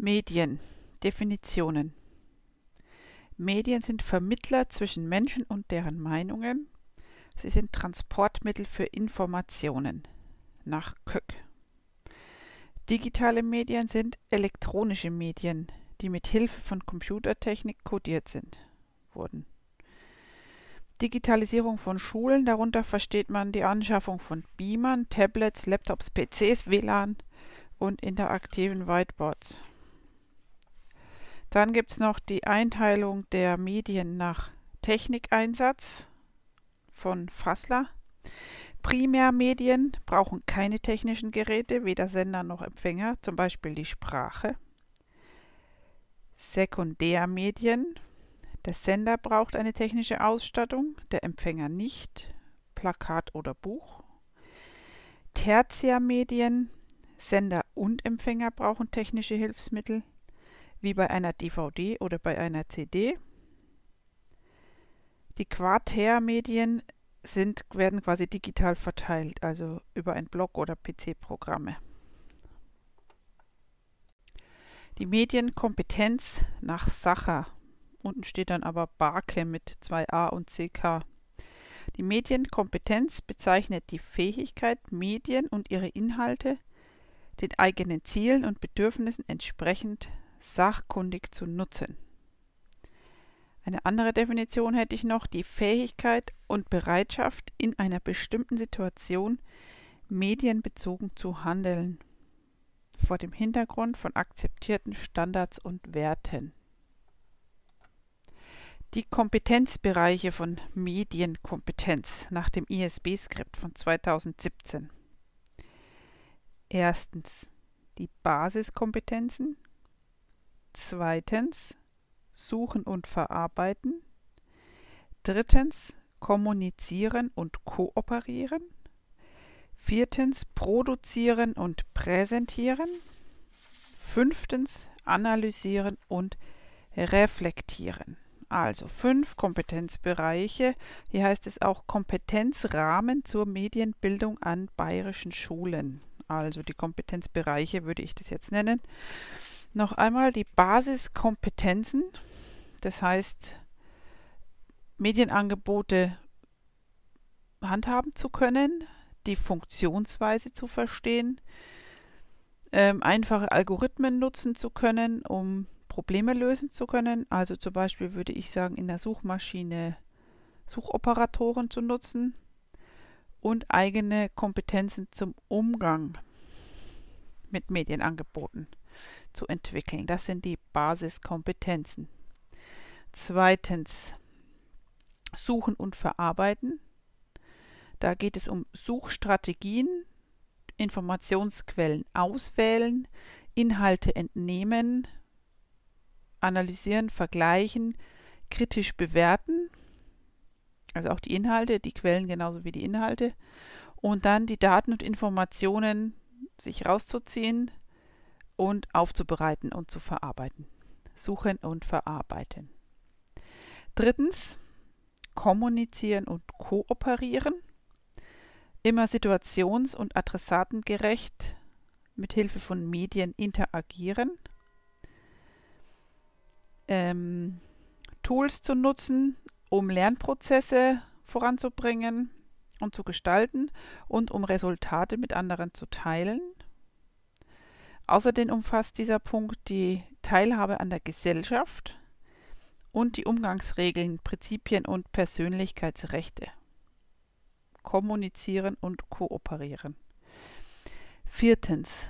Medien. Definitionen. Medien sind Vermittler zwischen Menschen und deren Meinungen. Sie sind Transportmittel für Informationen. Nach Köck. Digitale Medien sind elektronische Medien, die mit Hilfe von Computertechnik codiert sind, wurden. Digitalisierung von Schulen, darunter versteht man die Anschaffung von Beamern, Tablets, Laptops, PCs, WLAN und interaktiven Whiteboards. Dann gibt es noch die Einteilung der Medien nach Technikeinsatz von Fassler. Primärmedien brauchen keine technischen Geräte, weder Sender noch Empfänger, zum Beispiel die Sprache. Sekundärmedien. Der Sender braucht eine technische Ausstattung, der Empfänger nicht, Plakat oder Buch. Tertiärmedien. Sender und Empfänger brauchen technische Hilfsmittel wie bei einer DVD oder bei einer CD. Die Quatermedien sind, werden quasi digital verteilt, also über ein Blog oder PC-Programme. Die Medienkompetenz nach Sacher. Unten steht dann aber Barke mit 2a und ck. Die Medienkompetenz bezeichnet die Fähigkeit, Medien und ihre Inhalte den eigenen Zielen und Bedürfnissen entsprechend sachkundig zu nutzen. Eine andere Definition hätte ich noch, die Fähigkeit und Bereitschaft, in einer bestimmten Situation medienbezogen zu handeln, vor dem Hintergrund von akzeptierten Standards und Werten. Die Kompetenzbereiche von Medienkompetenz nach dem ISB-Skript von 2017. Erstens die Basiskompetenzen, Zweitens Suchen und Verarbeiten. Drittens Kommunizieren und Kooperieren. Viertens Produzieren und Präsentieren. Fünftens Analysieren und Reflektieren. Also fünf Kompetenzbereiche. Hier heißt es auch Kompetenzrahmen zur Medienbildung an bayerischen Schulen. Also die Kompetenzbereiche würde ich das jetzt nennen noch einmal die Basiskompetenzen, das heißt Medienangebote handhaben zu können, die Funktionsweise zu verstehen, ähm, einfache Algorithmen nutzen zu können, um Probleme lösen zu können. Also zum Beispiel würde ich sagen, in der Suchmaschine Suchoperatoren zu nutzen und eigene Kompetenzen zum Umgang mit Medienangeboten zu entwickeln. Das sind die Basiskompetenzen. Zweitens Suchen und Verarbeiten. Da geht es um Suchstrategien, Informationsquellen auswählen, Inhalte entnehmen, analysieren, vergleichen, kritisch bewerten. Also auch die Inhalte, die Quellen genauso wie die Inhalte. Und dann die Daten und Informationen sich rauszuziehen, und aufzubereiten und zu verarbeiten. Suchen und verarbeiten. Drittens, kommunizieren und kooperieren. Immer situations- und adressatengerecht mit Hilfe von Medien interagieren. Ähm, Tools zu nutzen, um Lernprozesse voranzubringen und zu gestalten und um Resultate mit anderen zu teilen. Außerdem umfasst dieser Punkt die Teilhabe an der Gesellschaft und die Umgangsregeln, Prinzipien und Persönlichkeitsrechte. Kommunizieren und kooperieren. Viertens.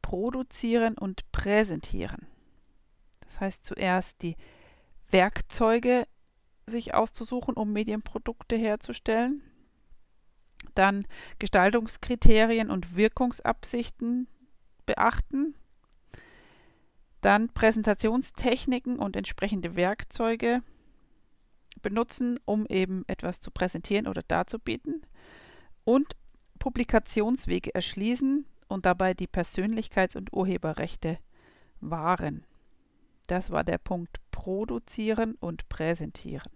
Produzieren und präsentieren. Das heißt zuerst die Werkzeuge sich auszusuchen, um Medienprodukte herzustellen. Dann Gestaltungskriterien und Wirkungsabsichten beachten. Dann Präsentationstechniken und entsprechende Werkzeuge benutzen, um eben etwas zu präsentieren oder darzubieten. Und Publikationswege erschließen und dabei die Persönlichkeits- und Urheberrechte wahren. Das war der Punkt Produzieren und Präsentieren.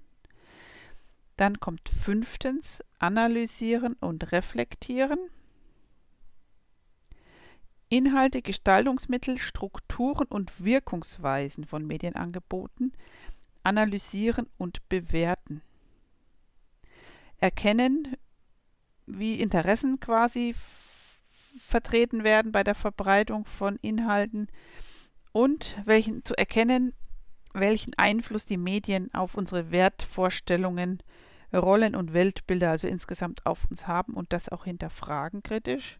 Dann kommt fünftens Analysieren und Reflektieren. Inhalte, Gestaltungsmittel, Strukturen und Wirkungsweisen von Medienangeboten analysieren und bewerten. Erkennen, wie Interessen quasi vertreten werden bei der Verbreitung von Inhalten und welchen zu erkennen, welchen Einfluss die Medien auf unsere Wertvorstellungen, Rollen und Weltbilder also insgesamt auf uns haben und das auch hinterfragen kritisch.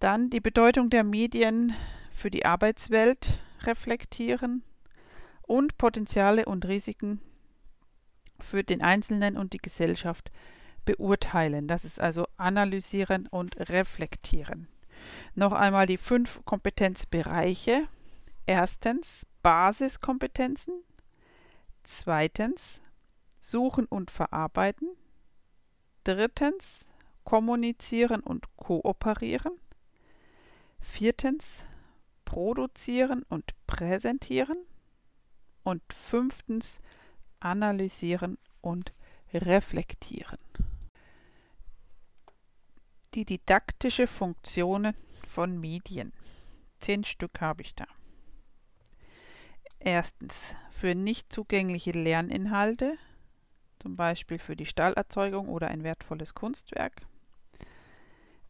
Dann die Bedeutung der Medien für die Arbeitswelt reflektieren und Potenziale und Risiken für den Einzelnen und die Gesellschaft beurteilen. Das ist also analysieren und reflektieren. Noch einmal die fünf Kompetenzbereiche. Erstens Basiskompetenzen. Zweitens Suchen und Verarbeiten. Drittens Kommunizieren und Kooperieren. Viertens Produzieren und Präsentieren. Und fünftens Analysieren und Reflektieren. Die didaktische Funktionen von Medien. Zehn Stück habe ich da. Erstens für nicht zugängliche Lerninhalte, zum Beispiel für die Stahlerzeugung oder ein wertvolles Kunstwerk.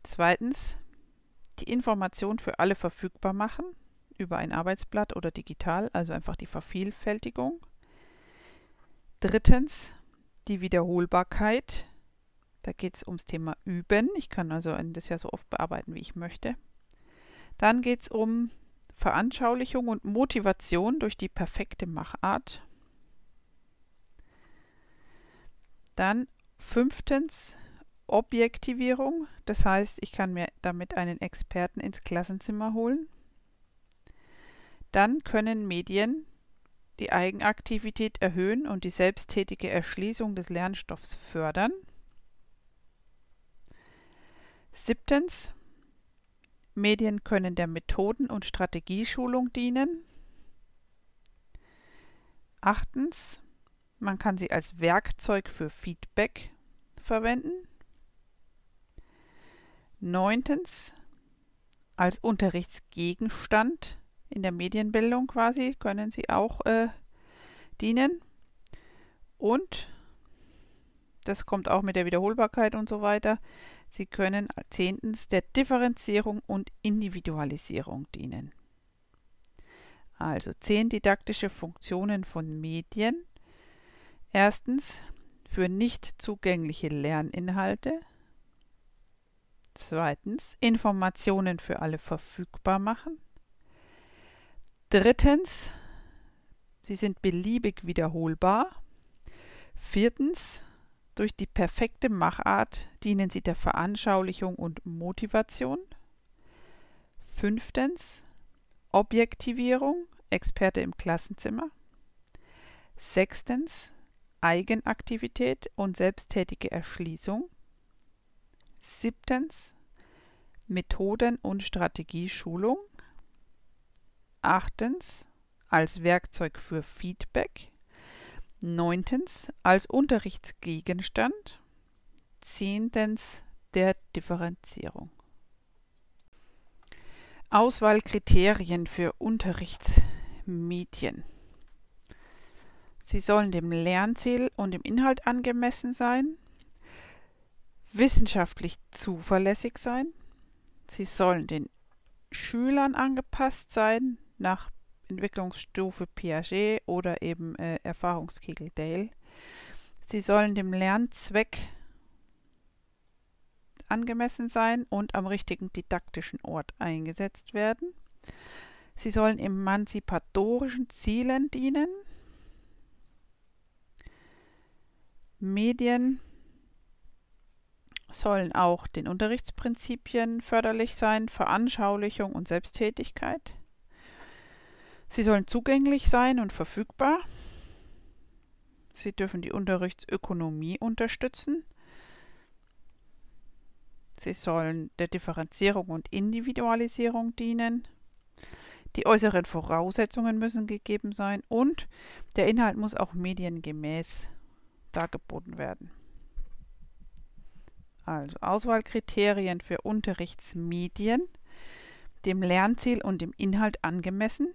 Zweitens die Information für alle verfügbar machen, über ein Arbeitsblatt oder digital, also einfach die Vervielfältigung. Drittens die Wiederholbarkeit da geht es ums Thema Üben. Ich kann also das ja so oft bearbeiten, wie ich möchte. Dann geht es um Veranschaulichung und Motivation durch die perfekte Machart. Dann fünftens Objektivierung. Das heißt, ich kann mir damit einen Experten ins Klassenzimmer holen. Dann können Medien die Eigenaktivität erhöhen und die selbsttätige Erschließung des Lernstoffs fördern. Siebtens. Medien können der Methoden- und Strategieschulung dienen. Achtens. Man kann sie als Werkzeug für Feedback verwenden. Neuntens. Als Unterrichtsgegenstand in der Medienbildung quasi können sie auch äh, dienen. Und, das kommt auch mit der Wiederholbarkeit und so weiter, Sie können zehntens der Differenzierung und Individualisierung dienen. Also zehn didaktische Funktionen von Medien. Erstens für nicht zugängliche Lerninhalte. Zweitens Informationen für alle verfügbar machen. Drittens, sie sind beliebig wiederholbar. Viertens, durch die perfekte Machart dienen sie der Veranschaulichung und Motivation. Fünftens Objektivierung, Experte im Klassenzimmer. Sechstens Eigenaktivität und selbsttätige Erschließung. Siebtens Methoden- und Strategieschulung. Achtens als Werkzeug für Feedback. Neuntens als Unterrichtsgegenstand. Zehntens der Differenzierung. Auswahlkriterien für Unterrichtsmedien. Sie sollen dem Lernziel und dem Inhalt angemessen sein, wissenschaftlich zuverlässig sein, sie sollen den Schülern angepasst sein, nach Entwicklungsstufe Piaget oder eben äh, Erfahrungskegel Dale. Sie sollen dem Lernzweck angemessen sein und am richtigen didaktischen Ort eingesetzt werden. Sie sollen emanzipatorischen Zielen dienen. Medien sollen auch den Unterrichtsprinzipien förderlich sein, Veranschaulichung und Selbsttätigkeit. Sie sollen zugänglich sein und verfügbar. Sie dürfen die Unterrichtsökonomie unterstützen. Sie sollen der Differenzierung und Individualisierung dienen. Die äußeren Voraussetzungen müssen gegeben sein und der Inhalt muss auch mediengemäß dargeboten werden. Also Auswahlkriterien für Unterrichtsmedien. dem Lernziel und dem Inhalt angemessen,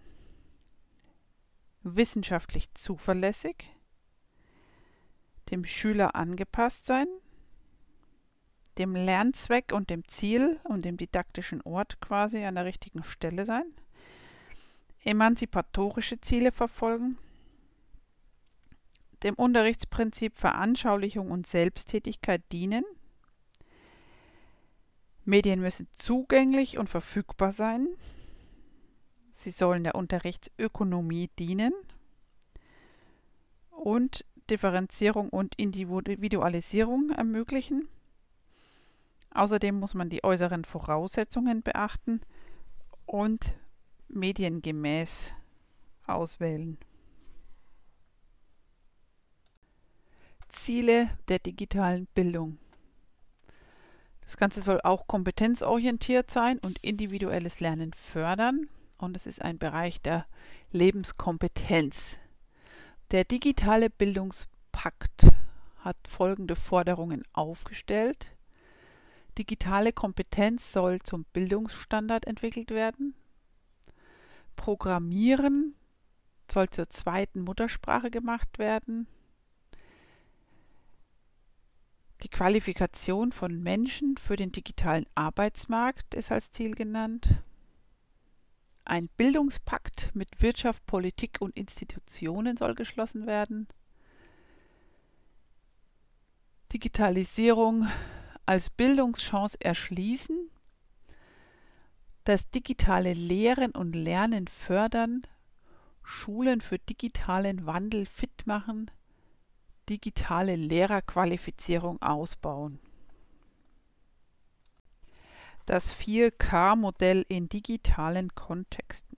wissenschaftlich zuverlässig, dem Schüler angepasst sein, dem Lernzweck und dem Ziel und dem didaktischen Ort quasi an der richtigen Stelle sein, emanzipatorische Ziele verfolgen, dem Unterrichtsprinzip Veranschaulichung und Selbsttätigkeit dienen. Medien müssen zugänglich und verfügbar sein. Sie sollen der Unterrichtsökonomie dienen und Differenzierung und Individualisierung ermöglichen. Außerdem muss man die äußeren Voraussetzungen beachten und mediengemäß auswählen. Ziele der digitalen Bildung. Das Ganze soll auch kompetenzorientiert sein und individuelles Lernen fördern. Und es ist ein Bereich der Lebenskompetenz. Der digitale Bildungspakt hat folgende Forderungen aufgestellt. Digitale Kompetenz soll zum Bildungsstandard entwickelt werden. Programmieren soll zur zweiten Muttersprache gemacht werden. Die Qualifikation von Menschen für den digitalen Arbeitsmarkt ist als Ziel genannt. Ein Bildungspakt mit Wirtschaft, Politik und Institutionen soll geschlossen werden. Digitalisierung als Bildungschance erschließen. Das digitale Lehren und Lernen fördern. Schulen für digitalen Wandel fit machen digitale Lehrerqualifizierung ausbauen. Das 4K-Modell in digitalen Kontexten.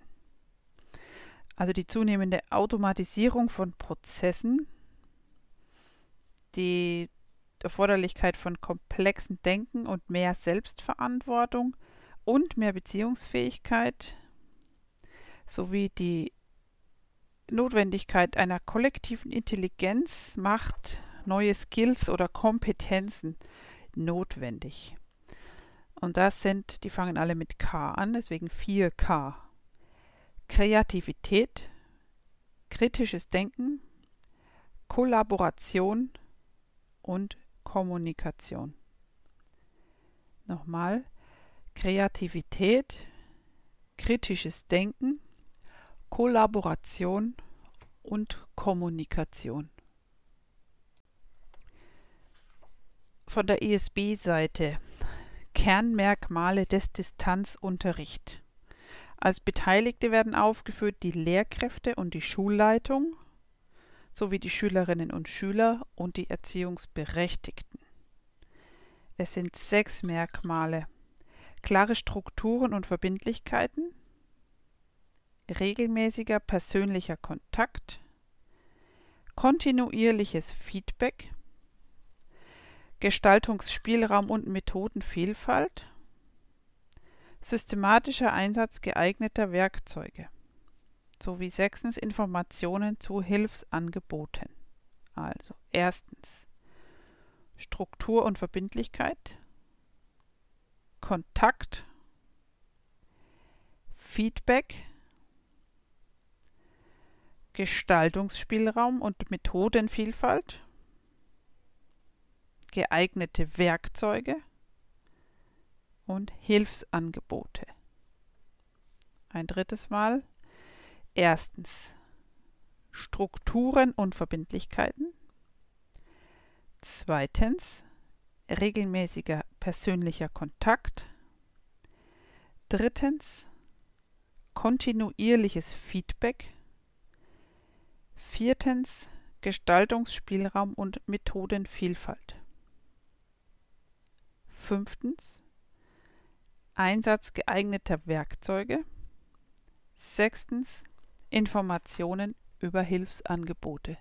Also die zunehmende Automatisierung von Prozessen, die Erforderlichkeit von komplexen Denken und mehr Selbstverantwortung und mehr Beziehungsfähigkeit sowie die Notwendigkeit einer kollektiven Intelligenz macht neue Skills oder Kompetenzen notwendig. Und das sind, die fangen alle mit K an, deswegen 4K. Kreativität, kritisches Denken, Kollaboration und Kommunikation. Nochmal, Kreativität, kritisches Denken, Kollaboration und Kommunikation. Von der ESB-Seite Kernmerkmale des Distanzunterricht. Als Beteiligte werden aufgeführt die Lehrkräfte und die Schulleitung sowie die Schülerinnen und Schüler und die Erziehungsberechtigten. Es sind sechs Merkmale. Klare Strukturen und Verbindlichkeiten, regelmäßiger persönlicher Kontakt, kontinuierliches Feedback, Gestaltungsspielraum und Methodenvielfalt, systematischer Einsatz geeigneter Werkzeuge sowie sechstens Informationen zu Hilfsangeboten. Also erstens Struktur und Verbindlichkeit, Kontakt, Feedback, Gestaltungsspielraum und Methodenvielfalt, geeignete Werkzeuge und Hilfsangebote. Ein drittes Mal. Erstens Strukturen und Verbindlichkeiten. Zweitens regelmäßiger persönlicher Kontakt. Drittens kontinuierliches Feedback Viertens Gestaltungsspielraum und Methodenvielfalt. Fünftens Einsatz geeigneter Werkzeuge. Sechstens Informationen über Hilfsangebote.